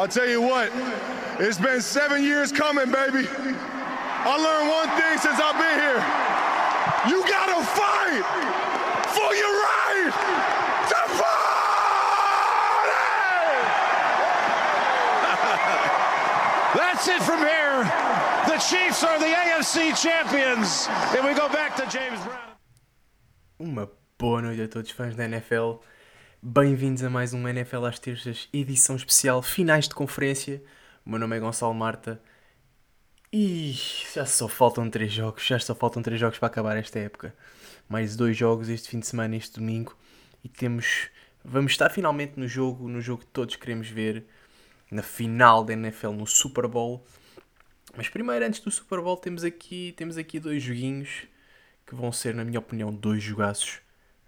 I'll tell you what, it's been seven years coming, baby. I learned one thing since I've been here. You gotta fight for your right to party! That's it from here. The Chiefs are the AFC champions. And we go back to James Brown. Uma boa noite a todos fãs da NFL. Bem-vindos a mais um NFL às terças, edição especial, finais de conferência. O meu nome é Gonçalo Marta. E já só faltam três jogos, já só faltam três jogos para acabar esta época. Mais dois jogos este fim de semana, este domingo. E temos. Vamos estar finalmente no jogo, no jogo que todos queremos ver, na final da NFL, no Super Bowl. Mas primeiro, antes do Super Bowl, temos aqui, temos aqui dois joguinhos que vão ser, na minha opinião, dois jogaços.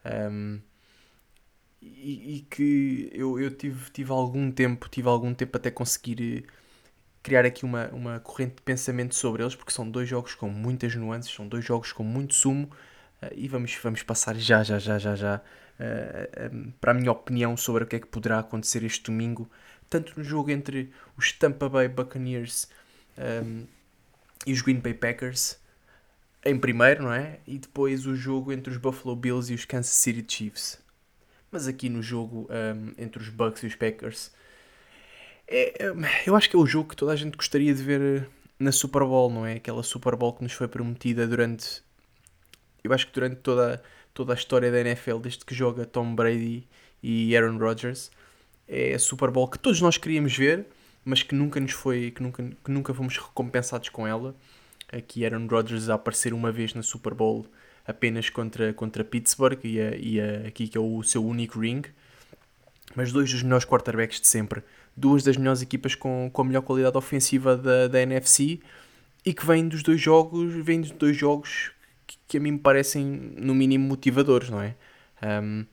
Um, e, e, que eu, eu tive, tive algum tempo, tive algum tempo até conseguir eh, criar aqui uma, uma corrente de pensamento sobre eles, porque são dois jogos com muitas nuances, são dois jogos com muito sumo, uh, e vamos, vamos passar já, já, já, já, já uh, um, para a minha opinião sobre o que é que poderá acontecer este domingo, tanto no jogo entre os Tampa Bay Buccaneers um, e os Green Bay Packers, em primeiro, não é? E depois o jogo entre os Buffalo Bills e os Kansas City Chiefs. Mas aqui no jogo um, entre os Bucks e os Packers, é, é, eu acho que é o jogo que toda a gente gostaria de ver na Super Bowl, não é? Aquela Super Bowl que nos foi prometida durante. Eu acho que durante toda, toda a história da NFL, desde que joga Tom Brady e Aaron Rodgers, é a Super Bowl que todos nós queríamos ver, mas que nunca nos foi. que nunca, que nunca fomos recompensados com ela. Aqui Aaron Rodgers a aparecer uma vez na Super Bowl apenas contra, contra Pittsburgh e, a, e a, aqui que é o seu único ring. Mas dois dos melhores quarterbacks de sempre duas das melhores equipas com, com a melhor qualidade ofensiva da, da NFC e que vêm dos dois jogos, vêm dos dois jogos que, que, a mim me parecem no mínimo motivadores, não é? Um,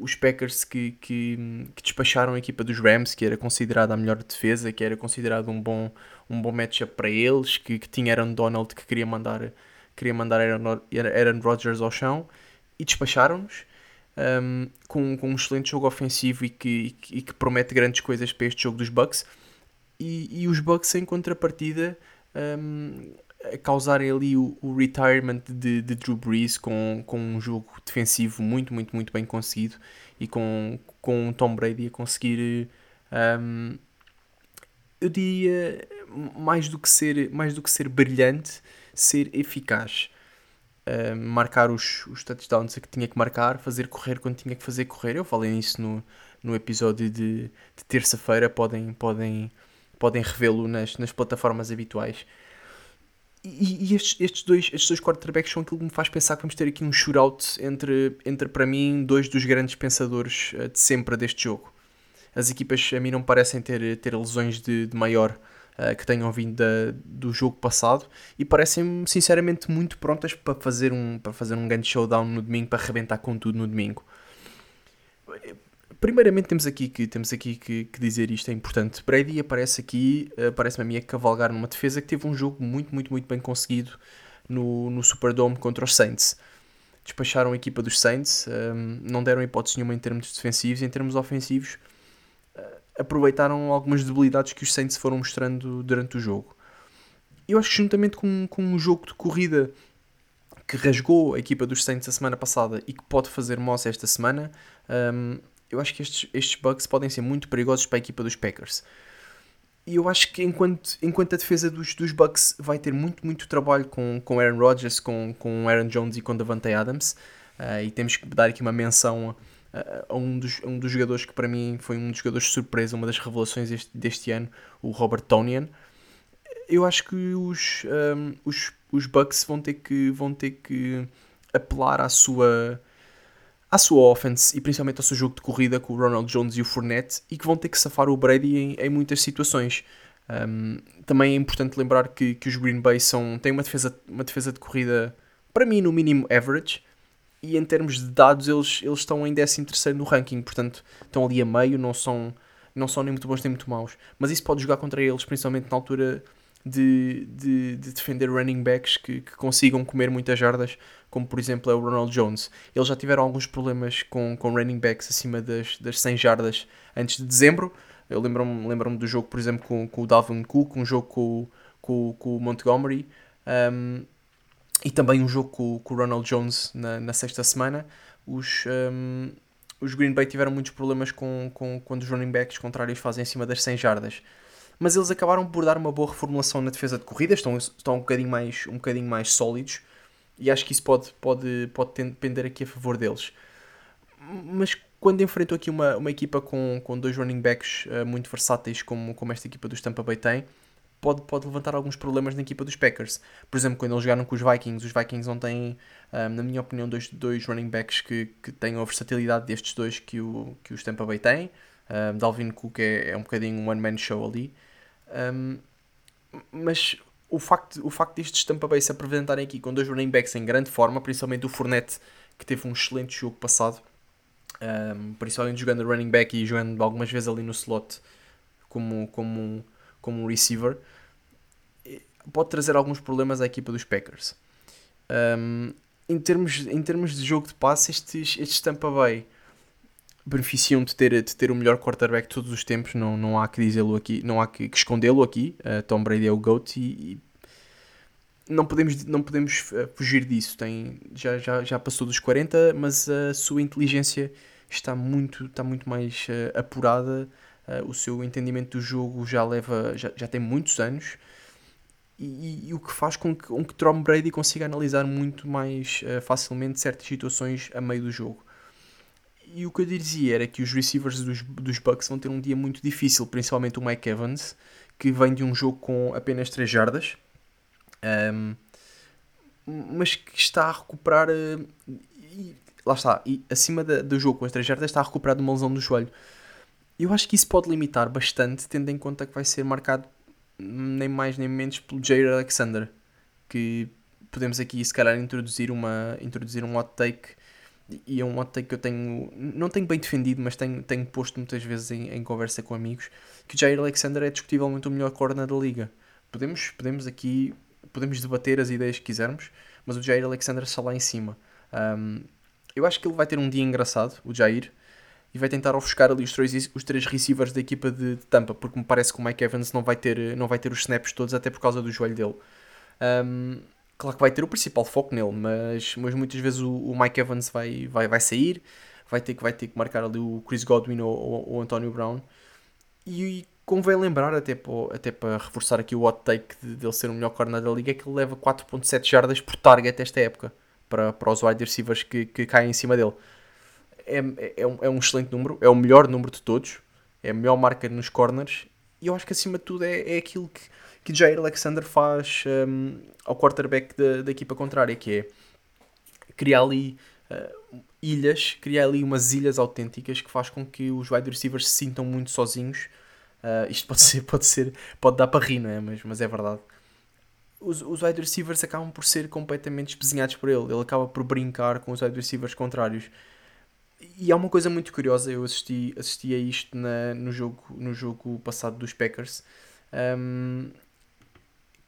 os Packers que, que, que, despacharam a equipa dos Rams, que era considerada a melhor defesa, que era considerado um bom, um bom matchup para eles, que, que tinha Aaron Donald que queria mandar, queria mandar Aaron, Rodgers ao chão, e despacharam-nos um, com, com um excelente jogo ofensivo e que, e que promete grandes coisas para este jogo dos Bucks. E, e os Bucks, em contrapartida, um, causarem ali o, o retirement de, de, Drew Brees com, com um jogo defensivo muito, muito, muito bem conseguido e com, com Tom Brady a conseguir. Um, eu diria mais do que ser mais do que ser brilhante ser eficaz marcar os, os touchdowns que tinha que marcar, fazer correr quando tinha que fazer correr. Eu falei nisso no, no episódio de, de terça-feira, podem, podem, podem revê-lo nas, nas plataformas habituais. E, e, estes, estes, dois, estes dois quarterbacks são aquilo que me faz pensar que vamos ter aqui um shootout entre, entre para mim, dois dos grandes pensadores uh, de sempre deste jogo. As equipas a mim não parecem ter, ter lesões de, de maior uh, que tenham vindo da, do jogo passado e parecem-me sinceramente muito prontas para fazer um, para fazer um grande showdown no domingo, para arrebentar com tudo no domingo. Primeiramente temos aqui que, temos aqui que, que dizer isto, é importante. Brady aparece aqui, uh, parece-me a mim, a cavalgar numa defesa que teve um jogo muito, muito, muito bem conseguido no, no Superdome contra os Saints despacharam a equipa dos Saints, um, ehm, não deram hipótese nenhuma em termos defensivos, em termos ofensivos, aproveitaram algumas debilidades que os Saints foram mostrando durante o jogo. Eu acho que juntamente com, com um jogo de corrida que rasgou a equipa dos Saints a semana passada e que pode fazer moça esta semana, um, eu acho que estes, estes bugs podem ser muito perigosos para a equipa dos Packers. E eu acho que enquanto, enquanto a defesa dos, dos Bucks vai ter muito, muito trabalho com, com Aaron Rodgers, com, com Aaron Jones e com Davante Adams, uh, e temos que dar aqui uma menção a um dos, um dos jogadores que para mim foi um dos jogadores de surpresa, uma das revelações deste, deste ano, o Robert Tonian. Eu acho que os, um, os, os Bucks vão ter que, vão ter que apelar à sua, à sua offense e principalmente ao seu jogo de corrida com o Ronald Jones e o Fournette e que vão ter que safar o Brady em, em muitas situações. Um, também é importante lembrar que, que os Green Bay são, têm uma defesa, uma defesa de corrida, para mim, no mínimo average e em termos de dados eles, eles estão em 13 no ranking, portanto estão ali a meio, não são, não são nem muito bons nem muito maus. Mas isso pode jogar contra eles, principalmente na altura de, de, de defender running backs que, que, consigam comer muitas jardas, como por exemplo é o Ronald Jones. Eles já tiveram alguns problemas com, com running backs acima das, das 100 jardas antes de dezembro. Eu lembro-me lembro do jogo, por exemplo, com, com o Dalvin Cook, um jogo com, com, com o Montgomery um, e também um jogo com, com o Ronald Jones na, na sexta semana. Os, um, os Green Bay tiveram muitos problemas com, com quando os running backs contrários fazem acima das 100 jardas mas eles acabaram por dar uma boa reformulação na defesa de corrida, estão, estão um, bocadinho mais, um bocadinho mais sólidos e acho que isso pode, pode, pode depender aqui a favor deles. Mas quando enfrentam aqui uma, uma equipa com, com dois running backs uh, muito versáteis, como, como esta equipa dos Tampa Bay tem, pode, pode levantar alguns problemas na equipa dos Packers. Por exemplo, quando eles jogaram com os Vikings, os Vikings não têm, um, eh, na minha opinião, dois, dois running backs que, que tenham a versatilidade destes dois que, o, que os Tampa Bay têm. Um, Dalvin Cook é, é um bocadinho um one-man show ali. Um, mas o facto, o facto destes Tampa Bay se apresentarem aqui com dois running backs em grande forma, principalmente o Fournette, que teve um excelente jogo passado, um, principalmente jogando running back e jogando algumas vezes ali no slot como, como, como um receiver, pode trazer alguns problemas à equipa dos Packers. Um, em, termos, em termos de jogo de passe, estes, estes Tampa Bay beneficiam de ter, de ter o melhor quarterback de todos os tempos, não, não há que dizê-lo aqui, não há que, que escondê-lo aqui. Uh, Tom Brady é o GOAT e, e, não podemos, não podemos uh, fugir disso. Tem, já, já, já passou dos 40, mas a sua inteligência está muito, está muito mais uh, apurada. O seu entendimento do jogo já leva, já, já tem muitos anos. E, e, o que faz com que, com que Tom Brady consiga analisar muito mais facilmente certas situações a meio do jogo. E o que eu dizia era que os receivers dos, dos Bucks vão ter um dia muito difícil, principalmente o Mike Evans, que vem de um jogo com apenas 3 jardas, um, mas que está a recuperar. Uh, e, lá está, e acima da, do jogo com as 3 jardas, está a recuperar de uma lesão do joelho. Eu acho que isso pode limitar bastante, tendo em conta que vai ser marcado nem mais nem menos pelo Jair Alexander, que podemos aqui se calhar introduzir, uma, introduzir um hot take e é um hot take que eu tenho, não tenho bem defendido, mas tenho, tenho posto muitas vezes em, em conversa com amigos, que o Jair Alexander é discutivelmente o melhor corner da liga. Podemos, podemos aqui, podemos debater as ideias que quisermos, mas o Jair Alexander está lá em cima. Um, eu acho que ele vai ter um dia engraçado, o Jair, e vai tentar ofuscar ali os três, os três receivers da equipa de, de Tampa, porque me parece que o Mike Evans não vai ter, não vai ter os snaps todos, até por causa do joelho dele. Um, Claro que vai ter o principal foco nele, mas, mas muitas vezes o, o Mike Evans vai, vai, vai sair, vai ter, que, vai ter que marcar ali o Chris Godwin ou o Antonio Brown. E, e convém lembrar, até para, até para reforçar aqui o hot take de, dele ser o melhor corner da liga, é que ele leva 4.7 jardas por target esta época, para, para os wide receivers que, que caem em cima dele. É, é, um, é um excelente número, é o melhor número de todos, é a melhor marca nos corners, e eu acho que acima de tudo é, é aquilo que que Jair Alexander faz um, ao quarterback da, da equipa contrária, que é criar ali uh, ilhas, criar ali umas ilhas autênticas que faz com que os wide receivers se sintam muito sozinhos. Uh, isto pode ser, pode ser, pode dar para rir, não é? Mas, mas é verdade. Os, os wide receivers acabam por ser completamente espezinhados por ele. Ele acaba por brincar com os wide receivers contrários. E há uma coisa muito curiosa, eu assisti, assisti a isto na, no, jogo, no jogo passado dos Packers. Um,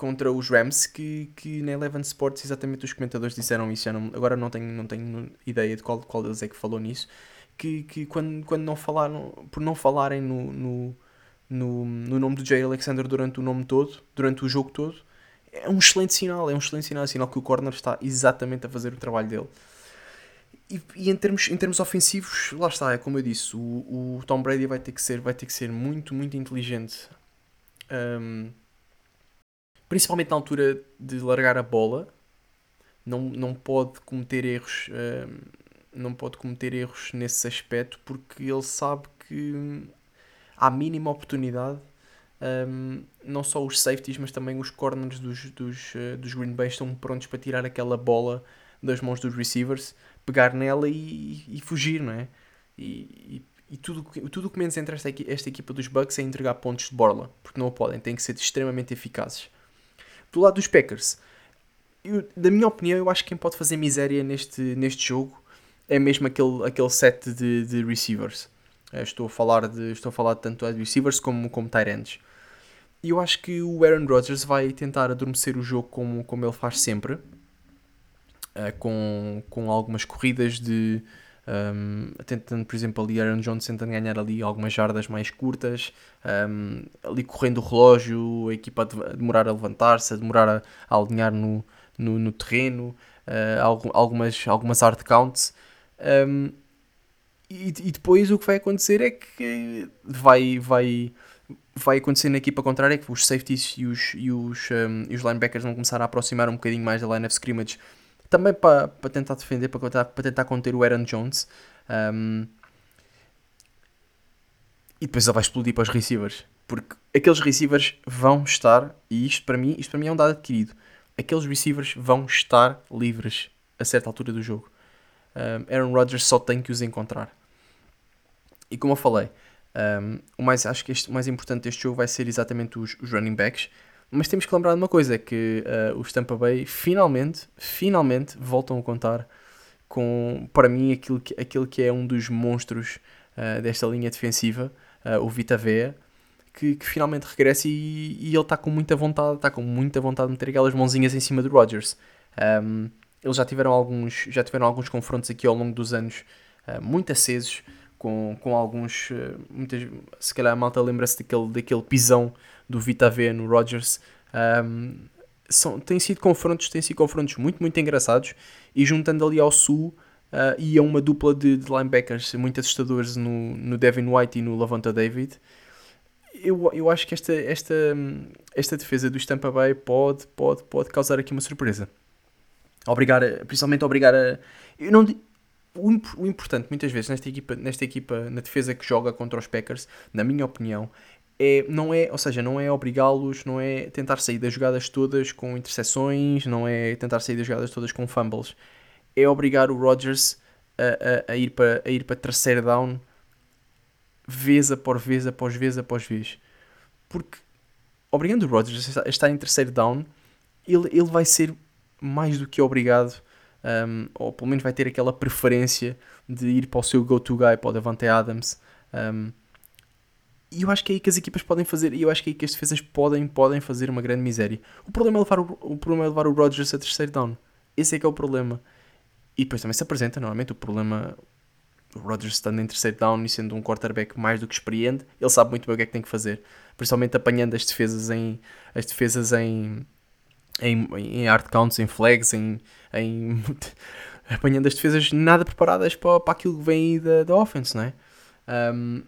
contra os Rams que, que na Eleven Sports exatamente os comentadores disseram isso, não, agora não tenho, não tenho ideia de qual, qual deles é que falou nisso, que, que quando, quando não falaram, por não falarem no, no, no, no nome do Jay Alexander durante o nome todo, durante o jogo todo, é um excelente sinal, é um excelente sinal, é um sinal que o corner está exatamente a fazer o trabalho dele. E, e, em, termos, em termos ofensivos, lá está, é como eu disse, o, o Tom Brady vai ter que ser, vai ter que ser muito, muito inteligente. Um, principalmente na altura de largar a bola, não, não pode cometer erros, uh, não pode cometer erros nesse aspecto porque ele sabe que à mínima oportunidade um, não só os safeties, mas também os corners dos, dos, uh, dos Green Bay estão prontos para tirar aquela bola das mãos dos receivers, pegar nela e, e fugir, não é? E, e, e tudo, tudo o que menos interessa esta, esta equipa dos Bucks é entregar pontos de borla, porque não o podem, têm que ser extremamente eficazes. Do lado dos Packers, eu, da minha opinião, eu acho que quem pode fazer miséria neste, neste jogo é mesmo aquele, aquele set de, de receivers. Eh, estou a falar de estou a falar de tanto de receivers como como tight ends. E eu acho que o Aaron Rodgers vai tentar adormecer o jogo como, como ele faz sempre, uh, com, com algumas corridas de. Um, tentando, por exemplo, ali Aaron Jones tentando ganhar ali algumas jardas mais curtas, um, ali correndo o relógio, a equipa a demorar a levantar-se, a demorar a, a alinhar no, no, no terreno, uh, algumas, algumas hard counts. Um, e, e, depois o que vai acontecer é que vai, vai, vai acontecer na equipa contrária que os safeties e os, e os, e os linebackers vão começar a aproximar um bocadinho mais da line of scrimmage também para, para tentar defender, para tentar, para tentar conter o Aaron Jones. Um, e depois ele vai explodir para os receivers. Porque aqueles receivers vão estar, e isto para mim, isto para mim é um dado adquirido, aqueles receivers vão estar livres a certa altura do jogo. Um, Aaron Rodgers só tem que os encontrar. E como eu falei, um, o mais, acho que este, o mais importante deste jogo vai ser exatamente os, os running backs. Mas temos que lembrar de uma coisa, que uh, os Tampa Bay finalmente, finalmente voltam a contar com, para mim, aquilo que, aquilo que é um dos monstros uh, desta linha defensiva, uh, o Vita Vea, que, que, finalmente regressa e, e ele está com muita vontade, está com muita vontade de meter aquelas mãozinhas em cima do Rodgers. Um, eles já tiveram alguns, já tiveram alguns confrontos aqui ao longo dos anos muito acesos, com, com alguns, muitas, se calhar a malta lembra-se daquele, daquele pisão do Vita V no Rodgers. Um, são, têm sido confrontos, têm sido confrontos muito, muito engraçados e juntando ali ao sul uh, e a uma dupla de, de, linebackers muito assustadores no, no Devin White e no Lavonta David. Eu, eu acho que esta, esta, esta defesa do Tampa Bay pode, pode, pode causar aqui uma surpresa. Obrigar, principalmente obrigar a. Eu não, o, importante muitas vezes nesta equipa, nesta equipa, na defesa que joga contra os Packers, na minha opinião, é, não é, ou seja, não é obrigá-los, não é tentar sair das jogadas todas com interseções, não é tentar sair das jogadas todas com fumbles. É obrigar o Rodgers a, a, a ir, para, ir para terceiro down vez após vez, após vez, após vez. Porque obrigando o Rodgers a estar em terceiro down, ele, ele vai ser mais do que obrigado, um, ou pelo menos vai ter aquela preferência de ir para o seu go-to guy, para o Davante Adams. Um, e eu acho que é aí que as equipas podem fazer, e eu acho que é aí que as defesas podem, podem fazer uma grande miséria. O problema é levar o, o, problema é levar o Rodgers a terceiro down. Esse é que é o problema. E depois também se apresenta, normalmente, o problema. O Rodgers estando em terceiro down e sendo um quarterback mais do que experiente, ele sabe muito bem o que é que tem que fazer. Principalmente apanhando as defesas em. As defesas em. Em, em hard counts, em flags, em, em apanhando as defesas nada preparadas para, para aquilo que vem aí da, da offense, não é? Um,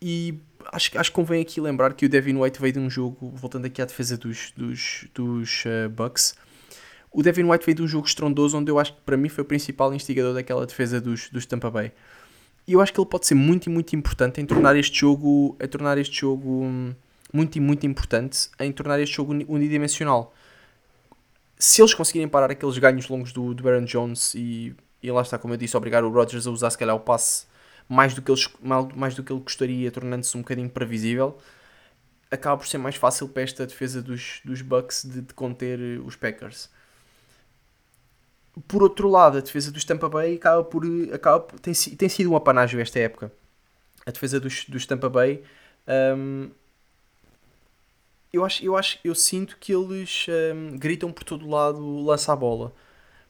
e acho, acho que convém aqui lembrar que o Devin White veio de um jogo, voltando aqui à defesa dos, dos, dos uh, Bucks, o Devin White veio de um jogo estrondoso onde eu acho que para mim foi o principal instigador daquela defesa dos, dos Tampa Bay. E eu acho que ele pode ser muito muito importante em tornar este jogo, em tornar este jogo hum, muito e muito importante, em tornar este jogo unidimensional. Se eles conseguirem parar aqueles ganhos longos do, do Aaron Jones e, e lá está, como eu disse, obrigar o Rodgers a usar se calhar o passe mais do que ele, mais do que ele gostaria, tornando-se um bocadinho previsível, acaba por ser mais fácil para esta defesa dos, dos Bucks de, de conter eh, os Packers. Por outro lado, a defesa dos Tampa Bay acaba por, acaba por, tem, tem sido um apanágio esta época. A defesa dos, dos Tampa Bay um, eu acho, eu acho, eu sinto que eles um, gritam por todo lado lança a bola.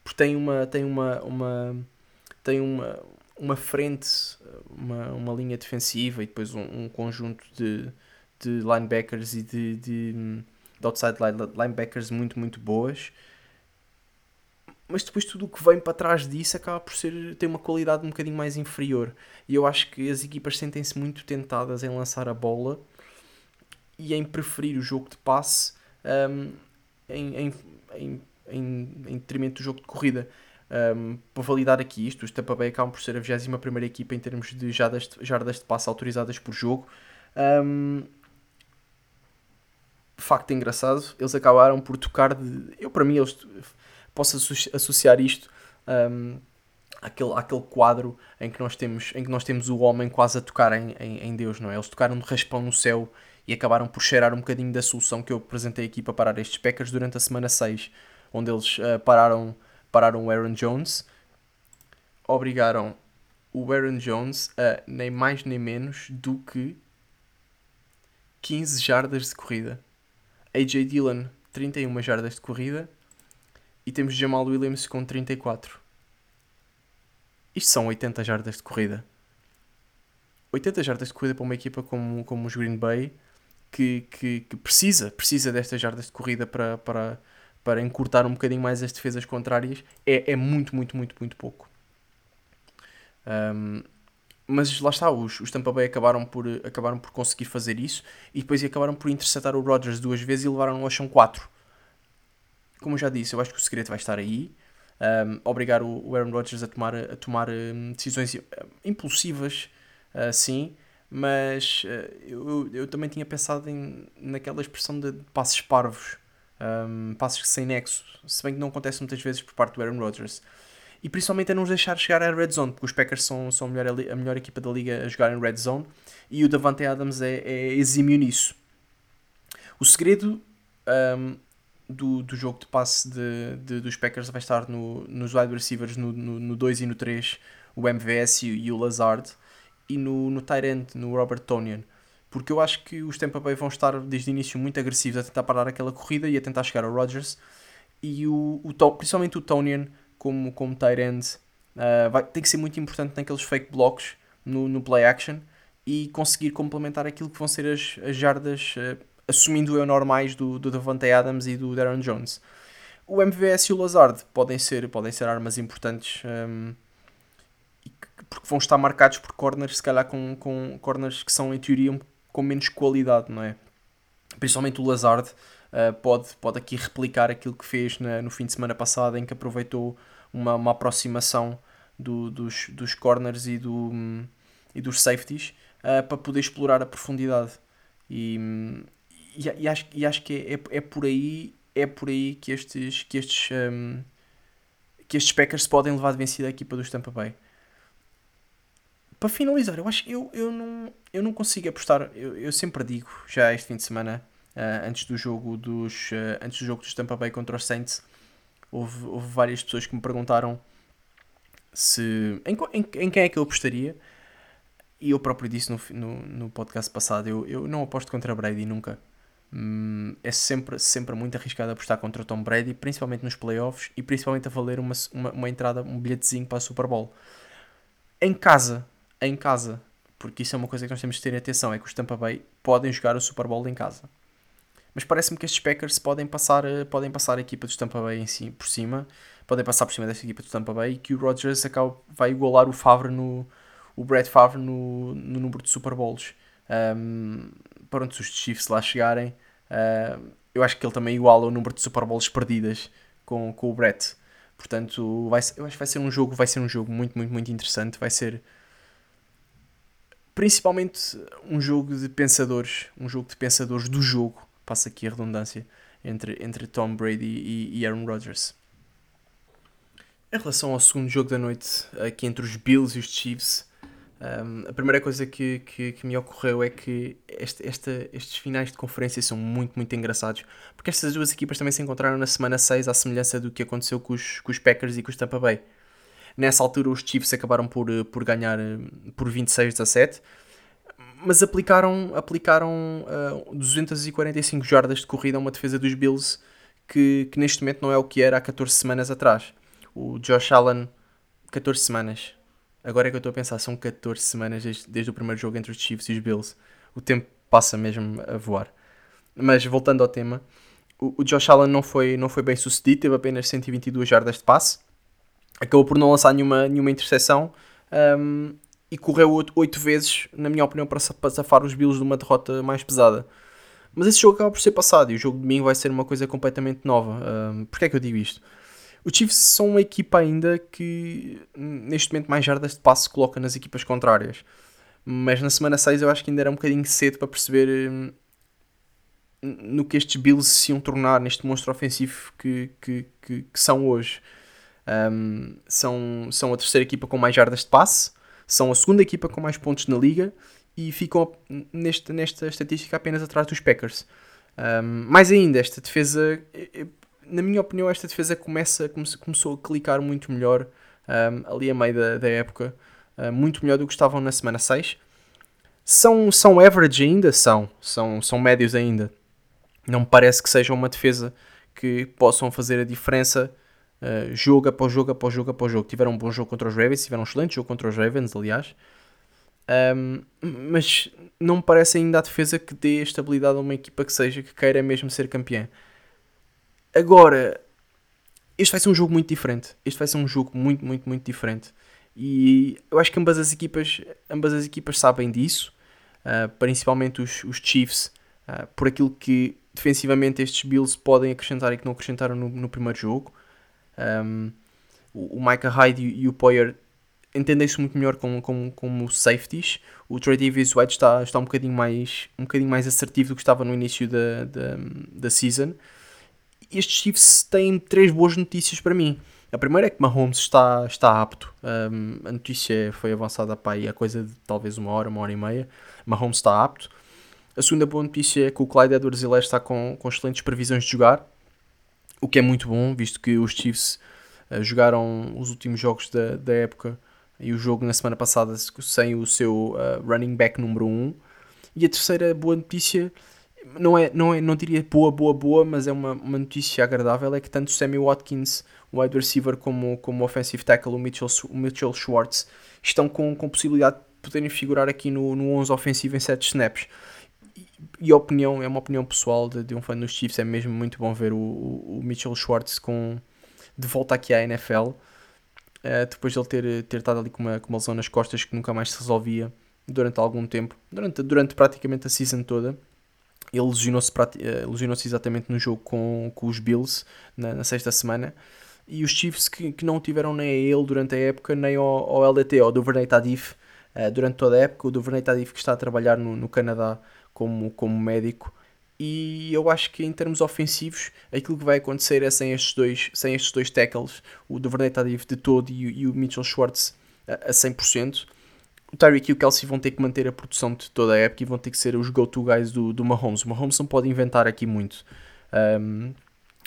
Porque tem uma, tem uma, uma, tem uma, uma frente, uma, uma linha defensiva e depois um, um conjunto de, de linebackers e de, de, de outside linebackers muito, muito boas. Mas depois tudo o que vem para trás disso acaba por ser, ter uma qualidade um bocadinho mais inferior. E eu acho que as equipas sentem-se muito tentadas em lançar a bola e em preferir o jogo de passe um, em, em, em, em, em detrimento do jogo de corrida. Um, para validar aqui isto, os Tampa Bay acabam por ser a 21 equipa em termos de jardas, jardas de passe autorizadas por jogo. Um, facto engraçado, eles acabaram por tocar de. Eu, para mim, eles, posso associar isto um, àquele quadro em que, nós temos, em que nós temos o homem quase a tocar em, em, em Deus, não é? Eles tocaram de raspão no céu e acabaram por cheirar um bocadinho da solução que eu apresentei aqui para parar estes Packers durante a semana 6, onde eles uh, pararam pararam o Aaron Jones, obrigaram o Aaron Jones a nem mais nem menos do que 15 jardas de corrida. AJ Dillon, 31 jardas de corrida. E temos Jamal Williams com 34. Isto são 80 jardas de corrida. 80 jardas de corrida para uma equipa como, como os Green Bay que, que, que precisa, precisa destas jardas de corrida para, para, para encurtar um bocadinho mais as defesas contrárias é, é muito, muito, muito, muito pouco. Um, mas lá está, os, os Tampa Bay acabaram por, acabaram por conseguir fazer isso e depois acabaram por interceptar o Rodgers duas vezes e levaram-no ao chão 4. Como eu já disse, eu acho que o segredo vai estar aí. Um, obrigar o, o Aaron Rodgers a tomar, a tomar um, decisões impulsivas, uh, sim, mas uh, eu, eu também tinha pensado em, naquela expressão de passos parvos, um, passos sem nexo, se bem que não acontece muitas vezes por parte do Aaron Rodgers e principalmente a não deixar chegar à red zone, porque os Packers são, são a, melhor, a melhor equipa da liga a jogar em red zone e o Davante Adams é, é exímio nisso. O segredo um, do, do jogo de passe de, de, dos Packers vai estar no, nos wide receivers no, no, no 2 e no 3, o MVS e, e o Lazard, e no, no end, no Robert Tonian. Porque eu acho que os Tampa Bay vão estar desde o início muito agressivos a tentar parar aquela corrida e a tentar chegar ao Rodgers. E o, o, principalmente o Tonian como, como end, uh, vai, tem que ser muito importante naqueles fake blocks no, no play action e conseguir complementar aquilo que vão ser as, as jardas, uh, assumindo eu normais do, do Davante Adams e do Darren Jones. O MVS e o Lazard podem ser, podem ser armas importantes um, porque vão estar marcados por corners, se calhar com, com corners que são em teoria com menos qualidade, não é? Principalmente o Lazard uh, pode, pode aqui replicar aquilo que fez na, no fim de semana passado, em que aproveitou uma, uma aproximação do, dos, dos corners e, do, um, e dos safeties uh, para poder explorar a profundidade. E, e, e, acho, e acho que é, é, é, por aí é por aí que estes que estes um, que estes Packers podem levar de vencida a equipa dos Tampa Bay. Para finalizar, eu acho eu, eu não eu não consigo apostar. Eu, eu sempre digo já este fim de semana uh, antes do jogo dos uh, antes do jogo dos Tampa Bay contra os Saints houve, houve várias pessoas que me perguntaram se em, em, em quem é que eu apostaria e eu próprio disse no, no, no podcast passado eu, eu não aposto contra Brady nunca hum, é sempre, sempre muito arriscado apostar contra Tom Brady principalmente nos playoffs e principalmente a valer uma, uma, uma entrada, um bilhetezinho para a Super Bowl em casa em casa porque isso é uma coisa que nós temos de ter atenção é que os Tampa Bay podem jogar o Super Bowl em casa mas parece-me que estes Packers podem passar, eh, podem passar a equipa dos Tampa Bay em si, por cima, podem passar por cima desta equipa dos Tampa Bay e que o Rodgers acaba, vai igualar o Favre no o Brett Favre no, no número de Super Bowls. Um, pronto, se os Chiefs lá chegarem, eu acho que ele também iguala o número de Super Bowls perdidas com, com o Brett. Portanto, vai, eu acho que vai ser um jogo, vai ser um jogo muito, muito, muito interessante. Vai ser principalmente um jogo de pensadores, um jogo de pensadores do jogo passa aqui a redundância, entre, entre Tom Brady e, e Aaron Rodgers. Em relação ao segundo jogo da noite, aqui entre os Bills e os Chiefs, um, a primeira coisa que, que, que, me ocorreu é que este, este, estes finais de conferência são muito, muito engraçados, porque estas duas equipas também se encontraram na semana 6, à semelhança do que aconteceu com os, com os Packers e com os Tampa Bay. Nessa altura, os Chiefs acabaram por, por ganhar por 26 a 7 mas aplicaram, aplicaram uh, 245 jardas de corrida a uma defesa dos Bills que, que, neste momento não é o que era há 14 semanas atrás. O Josh Allen, 14 semanas. Agora é que eu estou a pensar, são 14 semanas desde, desde o primeiro jogo entre os Chiefs e os Bills. O tempo passa mesmo a voar. Mas voltando ao tema, o, o Josh Allen não foi, não foi bem sucedido, teve apenas 122 jardas de passe, acabou por não lançar nenhuma, nenhuma interseção. Um, e correu oito vezes, na minha opinião, para, safar os Bills de uma derrota mais pesada. Mas esse jogo acaba por ser passado e o jogo de domingo vai ser uma coisa completamente nova. Um, Porquê é que eu digo isto? Os Chiefs são uma equipa ainda que neste momento mais jardas de passe coloca nas equipas contrárias. Mas na semana 6 eu acho que ainda era um bocadinho cedo para perceber no que estes Bills se iam tornar neste monstro ofensivo que, que, que, que são hoje. Um, são, são a terceira equipa com mais jardas de passe são a segunda equipa com mais pontos na liga e ficam neste, nesta estatística apenas atrás dos Packers. Um, mais ainda, esta defesa, na minha opinião, esta defesa começa, começou a clicar muito melhor um, ali a meio da, da época, uh, muito melhor do que estavam na semana 6. São, são average ainda? São. São, são médios ainda. Não me parece que seja uma defesa que possam fazer a diferença uh, jogo após jogo após jogo após jogo. Tiveram um bom jogo contra os Ravens, tiveram um excelente jogo contra os Ravens, aliás. Um, mas não me parece ainda a defesa que dê estabilidade a uma equipa que seja, que queira mesmo ser campeã. Agora, este vai ser um jogo muito diferente. Este vai ser um jogo muito, muito, muito diferente. E eu acho que ambas as equipas, ambas as equipas sabem disso, uh, principalmente os, os Chiefs, uh, por aquilo que defensivamente estes Bills podem acrescentar e que não acrescentaram no, no primeiro jogo. Um, o, o Micah Hyde e, o Poyer entendem-se muito melhor como, como, como safeties. O Trey Davis White está, está um, bocadinho mais, um bocadinho mais assertivo do que estava no início da, da, da season. Estes Chiefs têm três boas notícias para mim. A primeira é que Mahomes está, está apto. Um, a notícia foi avançada para aí a coisa de talvez uma hora, uma hora e meia. Mahomes está apto. A segunda boa notícia é que o Clyde edwards helaire está com, com excelentes previsões de jogar, o que é muito bom, visto que os Chiefs uh, jogaram os últimos jogos da, da época e o jogo na semana passada sem o seu uh, running back número 1. Um. E a terceira boa notícia, não, é, não, é, não diria boa, boa, boa, mas é uma, uma notícia agradável, é que tanto Sammy Watkins, o wide receiver, como, como o offensive tackle, o Mitchell, o Mitchell Schwartz, estão com, com possibilidade de poderem figurar aqui no, no 11 ofensivo em 7 snaps e a opinião, é uma opinião pessoal de, de, um fã dos Chiefs, é mesmo muito bom ver o, o Mitchell Schwartz com, de volta aqui à NFL, uh, eh, depois de ele ter, ter estado ali com uma, com uma lesão nas costas que nunca mais se resolvia durante algum tempo, durante, durante praticamente a season toda. Ele lesionou-se uh, lesionou exatamente no jogo com, com os Bills na, na sexta semana. E os Chiefs que, que não tiveram nem a ele durante a época, nem ao, ao LDT, ao Duvernay Tadif, uh, durante toda a época. O Duvernay Tadif que está a trabalhar no, no Canadá como, como médico. E eu acho que em termos ofensivos, aquilo que vai acontecer é sem estes dois, sem estes dois tackles, o Duvernay Tadif de todo e, e, o Mitchell Schwartz a, a 100%. O Tyreek e o Kelsey vão ter que manter a produção de toda a época e vão ter que ser os go-to guys do, do Mahomes. O Mahomes não pode inventar aqui muito. Um,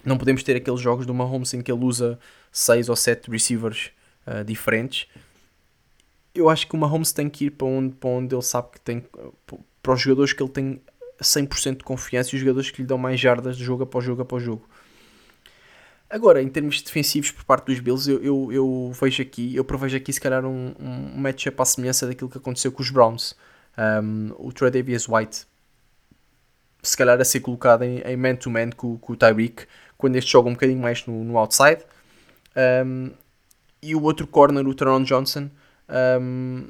não podemos ter aqueles jogos do Mahomes em que ele usa 6 ou 7 receivers uh, diferentes. Eu acho que o Mahomes tem que ir para onde, para onde ele sabe que tem para os jogadores que ele tem 100% de confiança e os jogadores que lhe dão mais jardas de jogo após jogo após jogo. Agora, em termos defensivos por parte dos Bills, eu, eu, eu vejo aqui, eu prevejo aqui se calhar um, um matchup à semelhança daquilo que aconteceu com os Browns. Um, o Troy Davis White, se calhar a ser colocado em man-to-man -man com, com, o Tyreek, quando este joga um bocadinho mais no, no outside. Um, e o outro corner, o Teron Johnson, um,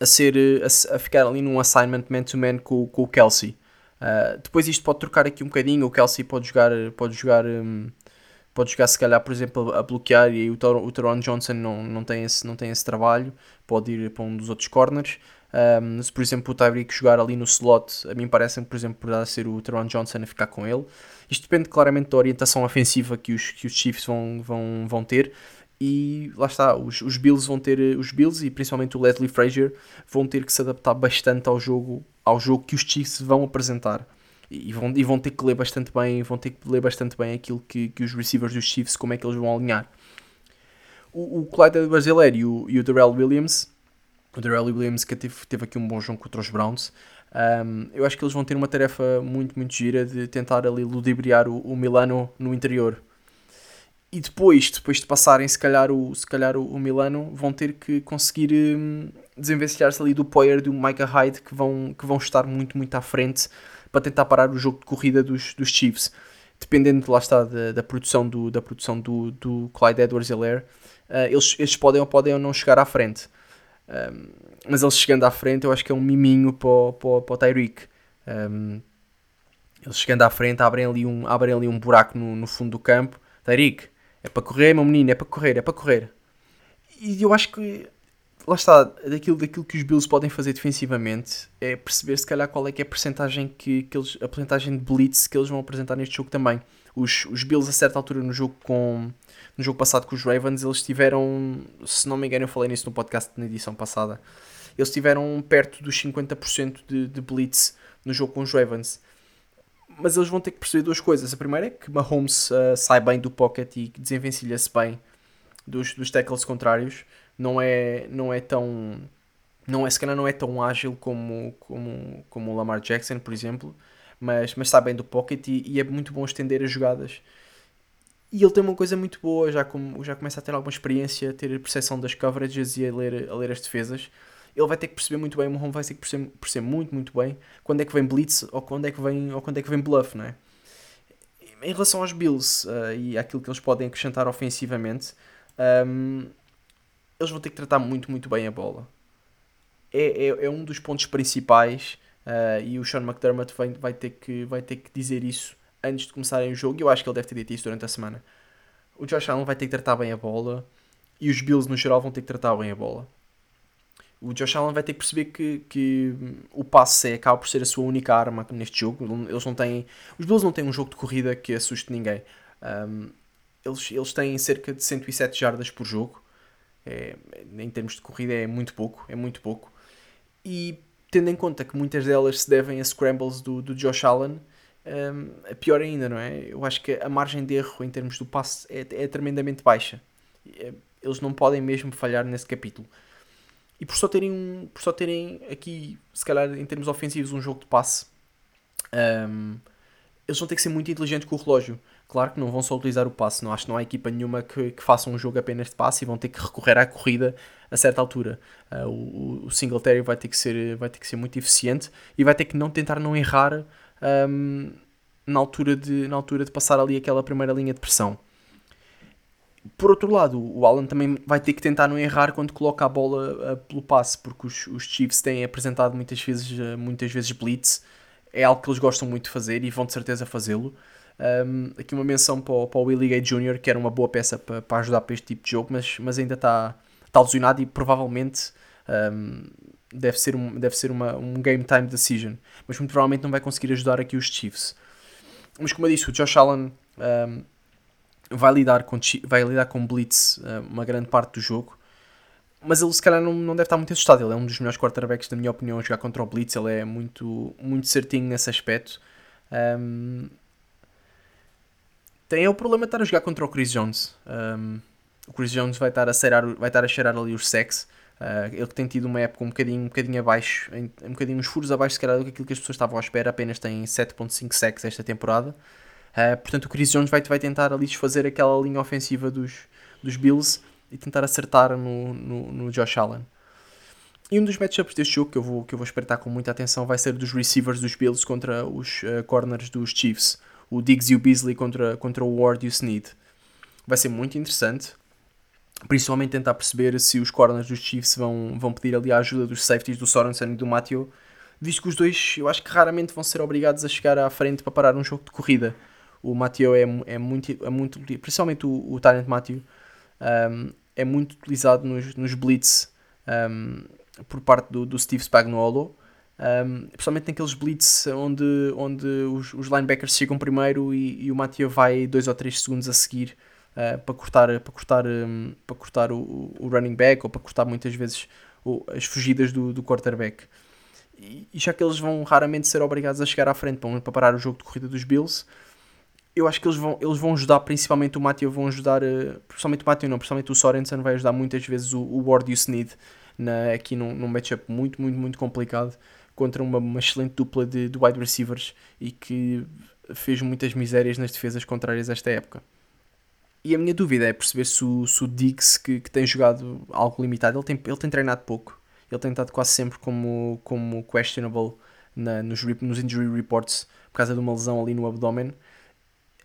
a, ser, a, a ficar ali num assignment man-to-man com, com o Kelsey. Uh, depois isto pode trocar aqui um bocadinho, o Kelsey pode jogar, pode jogar, um, pode jogar se calhar, por exemplo, a bloquear e o, Tor o Teron Johnson não, não, tem esse, não tem esse trabalho, pode ir para um dos outros corners. Um, se por exemplo o Tyreek jogar ali no slot, a mim parece-me, por exemplo, poderá ser o Teron Johnson a ficar com ele. Isto depende claramente da orientação ofensiva que os, que os Chiefs vão, vão, vão ter e lá está, os, os Bills vão ter os Bills e principalmente o Leslie Frazier vão ter que se adaptar bastante ao jogo, ao jogo que os Chiefs vão apresentar. E vão, e vão ter que ler bastante bem, vão ter que ler bastante bem aquilo que, que os receivers dos Chiefs, como é que eles vão alinhar. O, o Clyde Brasileiro e o, e o Darrell Williams, o Darrell Williams que teve, teve aqui um bom jogo contra os Browns, um, eu acho que eles vão ter uma tarefa muito, muito gira de tentar ali ludibriar o, o Milano no interior e depois, depois de passarem se calhar o, se calhar o, o Milano, vão ter que conseguir hum, desenvencilhar-se ali do Poyer do Micah Hyde que vão, que vão estar muito, muito à frente para tentar parar o jogo de corrida dos, dos Chiefs. Dependendo, lá está, da, da produção do, da produção do, do Clyde Edwards-Helaire, uh, eles, eles podem ou podem ou não chegar à frente. Um, mas eles chegando à frente, eu acho que é um miminho para o, para, para o Tyreek. Um, eles chegando à frente, abrem ali um, abrem ali um buraco no, no fundo do campo. Tyreek, é para correr, meu menino, é para correr, é para correr. E eu acho que, lá está, daquilo, daquilo que os Bills podem fazer defensivamente é perceber se calhar qual é que é a percentagem, que, que eles, a percentagem de blitz que eles vão apresentar neste jogo também. Os, os Bills a certa altura no jogo com no jogo passado com os Ravens eles tiveram, se não me engano eu falei nisso no podcast na edição passada, eles tiveram perto dos 50% de, de blitz no jogo com os Ravens mas eles vão ter que perceber duas coisas. A primeira é que Mahomes uh, sai bem do pocket e desenvencilha-se bem dos, dos tackles contrários. Não é, não é tão Não é, se calhar não é tão ágil como, como, como o Lamar Jackson, por exemplo, mas, mas está bem do pocket e, e é muito bom estender as jogadas. E ele tem uma coisa muito boa, já, como, já começa a ter alguma experiência, a ter a percepção das coverages e a ler, a ler as defesas. Ele vai ter que perceber muito bem, o Mahomes vai ter que perceber, perceber muito, muito bem quando é que vem blitz ou quando é que vem, ou quando é que vem bluff, não é? Em relação aos Bills uh, e àquilo que eles podem acrescentar ofensivamente, um, eles vão ter que tratar muito, muito bem a bola. É, é, é um dos pontos principais uh, e o Sean McDermott vai, vai, ter que, vai ter que dizer isso antes de começarem o jogo e eu acho que ele deve ter dito isso durante a semana. O Josh Allen vai ter que tratar bem a bola e os Bills no geral vão ter que tratar bem a bola. O Josh Allen vai ter que perceber que, que o passe é, acaba por ser a sua única arma neste jogo. Eles não têm, os Bills não têm um jogo de corrida que assuste ninguém. Um, eles, eles têm cerca de 107 jardas por jogo. É, em termos de corrida é muito pouco, é muito pouco. E tendo em conta que muitas delas se devem a scrambles do, do Josh Allen, um, é pior ainda, não é? Eu acho que a margem de erro em termos do passe é, é tremendamente baixa. É, eles não podem mesmo falhar nesse capítulo. E por só terem, um, por só terem aqui, se calhar em termos ofensivos, um jogo de passe, um, eles vão ter que ser muito inteligentes com o relógio. Claro que não vão só utilizar o passe, não acho que não há equipa nenhuma que, que faça um jogo apenas de passe e vão ter que recorrer à corrida a certa altura. Uh, o, o Singletary vai ter, que ser, vai ter que ser muito eficiente e vai ter que não tentar não errar um, na, altura de, na altura de passar ali aquela primeira linha de pressão. Por outro lado, o Alan também vai ter que tentar não errar quando coloca a bola uh, pelo passe, porque os, os Chiefs têm apresentado muitas vezes, uh, muitas vezes blitz, é algo que eles gostam muito de fazer e vão de certeza fazê-lo. Um, aqui uma menção para o, para o Willie Gay Jr., que era uma boa peça para, para ajudar para este tipo de jogo, mas, mas ainda está, está lesionado e provavelmente um, deve ser, um, deve ser uma, um game time decision. Mas muito provavelmente não vai conseguir ajudar aqui os Chiefs. Mas como eu disse, o Josh Allen um, vai, lidar com, vai lidar com Blitz uh, uma grande parte do jogo. Mas ele se calhar não, não deve estar muito assustado. Ele é um dos melhores quarterbacks, na minha opinião, a jogar contra o Blitz. Ele é muito, muito certinho nesse aspecto. Um, tem é o problema de estar a jogar contra o Chris Jones. Um, o Chris Jones vai estar a cheirar, vai estar a cheirar ali os sacks. Uh, ele que tem tido uma época um bocadinho, um bocadinho abaixo, um bocadinho uns furos abaixo, se calhar, do que aquilo que as pessoas estavam à espera. Apenas tem 7.5 sacks esta temporada. Uh, portanto, o Chris Jones vai, vai tentar ali desfazer aquela linha ofensiva dos, dos Bills e tentar acertar no, no, no Josh Allen. E um dos matchups deste jogo que eu vou, que eu vou espreitar com muita atenção vai ser dos receivers dos Bills contra os uh, corners dos Chiefs o Diggs e o Beasley contra, contra o Ward e o Snead. Vai ser muito interessante, principalmente tentar perceber se os corners dos Chiefs vão, vão pedir ali a ajuda dos safeties do Sorensen e do Matthew, visto que os dois eu acho que raramente vão ser obrigados a chegar à frente para parar um jogo de corrida. O Matthew é, é, muito, é muito, principalmente o, o Tyrant Matthew, um, é muito utilizado nos, nos blitz um, por parte do, do Steve Spagnuolo um, principalmente naqueles blitz onde, onde os, os linebackers chegam primeiro e, e o Matia vai 2 ou 3 segundos a seguir uh, para cortar, para cortar, um, para cortar o, o, running back ou para cortar muitas vezes o, as fugidas do, do quarterback. E, já que eles vão raramente ser obrigados a chegar à frente para parar o jogo de corrida dos Bills, eu acho que eles vão, eles vão ajudar, principalmente o Matthew, vão ajudar, uh, principalmente o Matthew não, principalmente o Sorensen vai ajudar muitas vezes o, o Ward e o Snead na, aqui num, num matchup muito, muito, muito complicado contra uma, uma excelente dupla de, de wide receivers e que fez muitas misérias nas defesas contrárias esta época. E a minha dúvida é perceber se o, se o Diggs, que, que tem jogado algo limitado, ele tem, ele tem treinado pouco. Ele tem estado quase sempre como, como questionable na, nos, nos injury reports por causa de uma lesão ali no abdômen.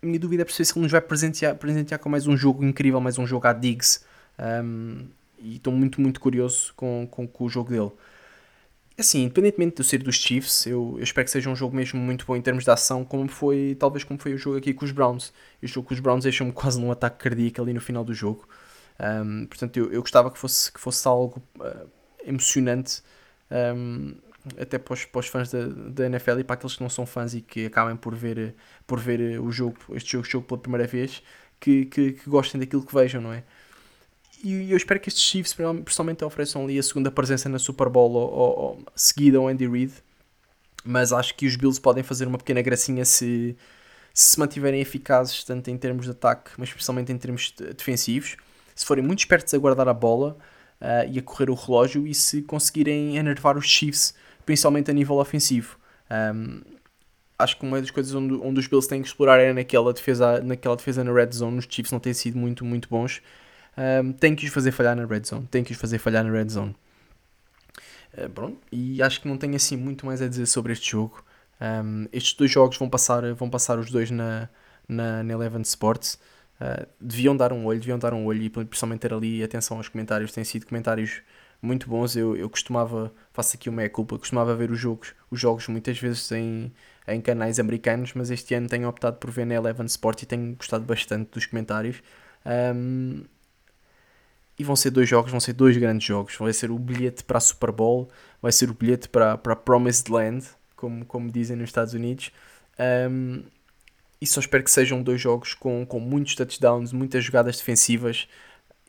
A minha dúvida é perceber se ele nos vai presentear, presentear com mais um jogo incrível, mais um jogo à Diggs. Um, e estou muito, muito curioso com, com, com o jogo dele. Assim, independentemente de ser dos Chiefs, eu, eu, espero que seja um jogo mesmo muito bom em termos de ação, como foi, talvez como foi o jogo aqui com os Browns. O jogo com os Browns deixou-me quase num ataque cardíaco ali no final do jogo. Um, portanto, eu, eu gostava que fosse, que fosse algo uh, emocionante, um, até para os, para os fãs da, da, NFL e para aqueles que não são fãs e que acabem por ver, por ver o jogo, este jogo, jogo pela primeira vez, que, que, que gostem daquilo que vejam, não é? E eu espero que estes Chiefs principalmente ofereçam ali a segunda presença na Super Bowl ou, ou, ou seguida ao Andy Reid. Mas acho que os Bills podem fazer uma pequena gracinha se se mantiverem eficazes, tanto em termos de ataque, mas especialmente em termos de defensivos. Se forem muito espertos a guardar a bola, uh, e a correr o relógio e se conseguirem enervar os Chiefs, principalmente a nível ofensivo. Um, acho que uma das coisas onde, onde os Bills têm que explorar é naquela defesa, naquela defesa na red zone. Os Chiefs não têm sido muito, muito bons. Um, tem que os fazer falhar na red zone. Tem que os fazer falhar na red zone. Uh, pronto, e acho que não tenho assim muito mais a dizer sobre este jogo. Um, estes dois jogos vão passar, vão passar os dois na, na, na Eleven Sports. Uh, deviam dar um olho, deviam dar um olho e principalmente ter ali atenção aos comentários. Têm sido comentários muito bons. Eu, eu costumava, faço aqui uma meia-culpa, costumava ver os jogos, os jogos muitas vezes em, em canais americanos, mas este ano tenho optado por ver na Eleven Sport e tenho gostado bastante dos comentários. Um, e vão ser dois jogos, vão ser dois grandes jogos. Vai ser o bilhete para a Super Bowl, vai ser o bilhete para, para a Promised Land, como, como dizem nos Estados Unidos. Um, e só espero que sejam dois jogos com, com muitos touchdowns, muitas jogadas defensivas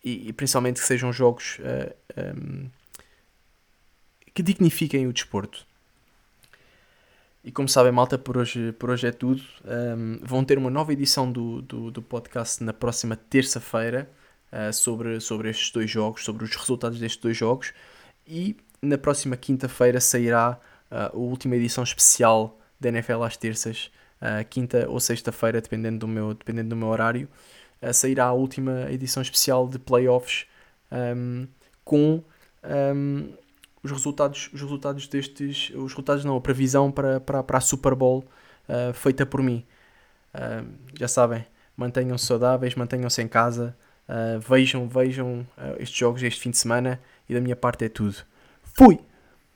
e, e principalmente que sejam jogos uh, um, que dignifiquem o desporto. E como sabem, malta, por hoje, por hoje é tudo. Um, vão ter uma nova edição do, do, do podcast na próxima terça-feira uh, sobre, sobre estes dois jogos, sobre os resultados destes dois jogos. E na próxima quinta-feira sairá uh, a última edição especial da NFL às terças, uh, quinta ou sexta-feira, dependendo, do meu, dependendo do meu horário. Uh, sairá a última edição especial de playoffs um, com. Um, os resultados, os resultados destes, os resultados não, a previsão para, para, para a Super Bowl uh, feita por mim. Uh, já sabem, mantenham-se saudáveis, mantenham-se em casa, uh, vejam, vejam estes jogos este fim de semana e da minha parte é tudo. Fui!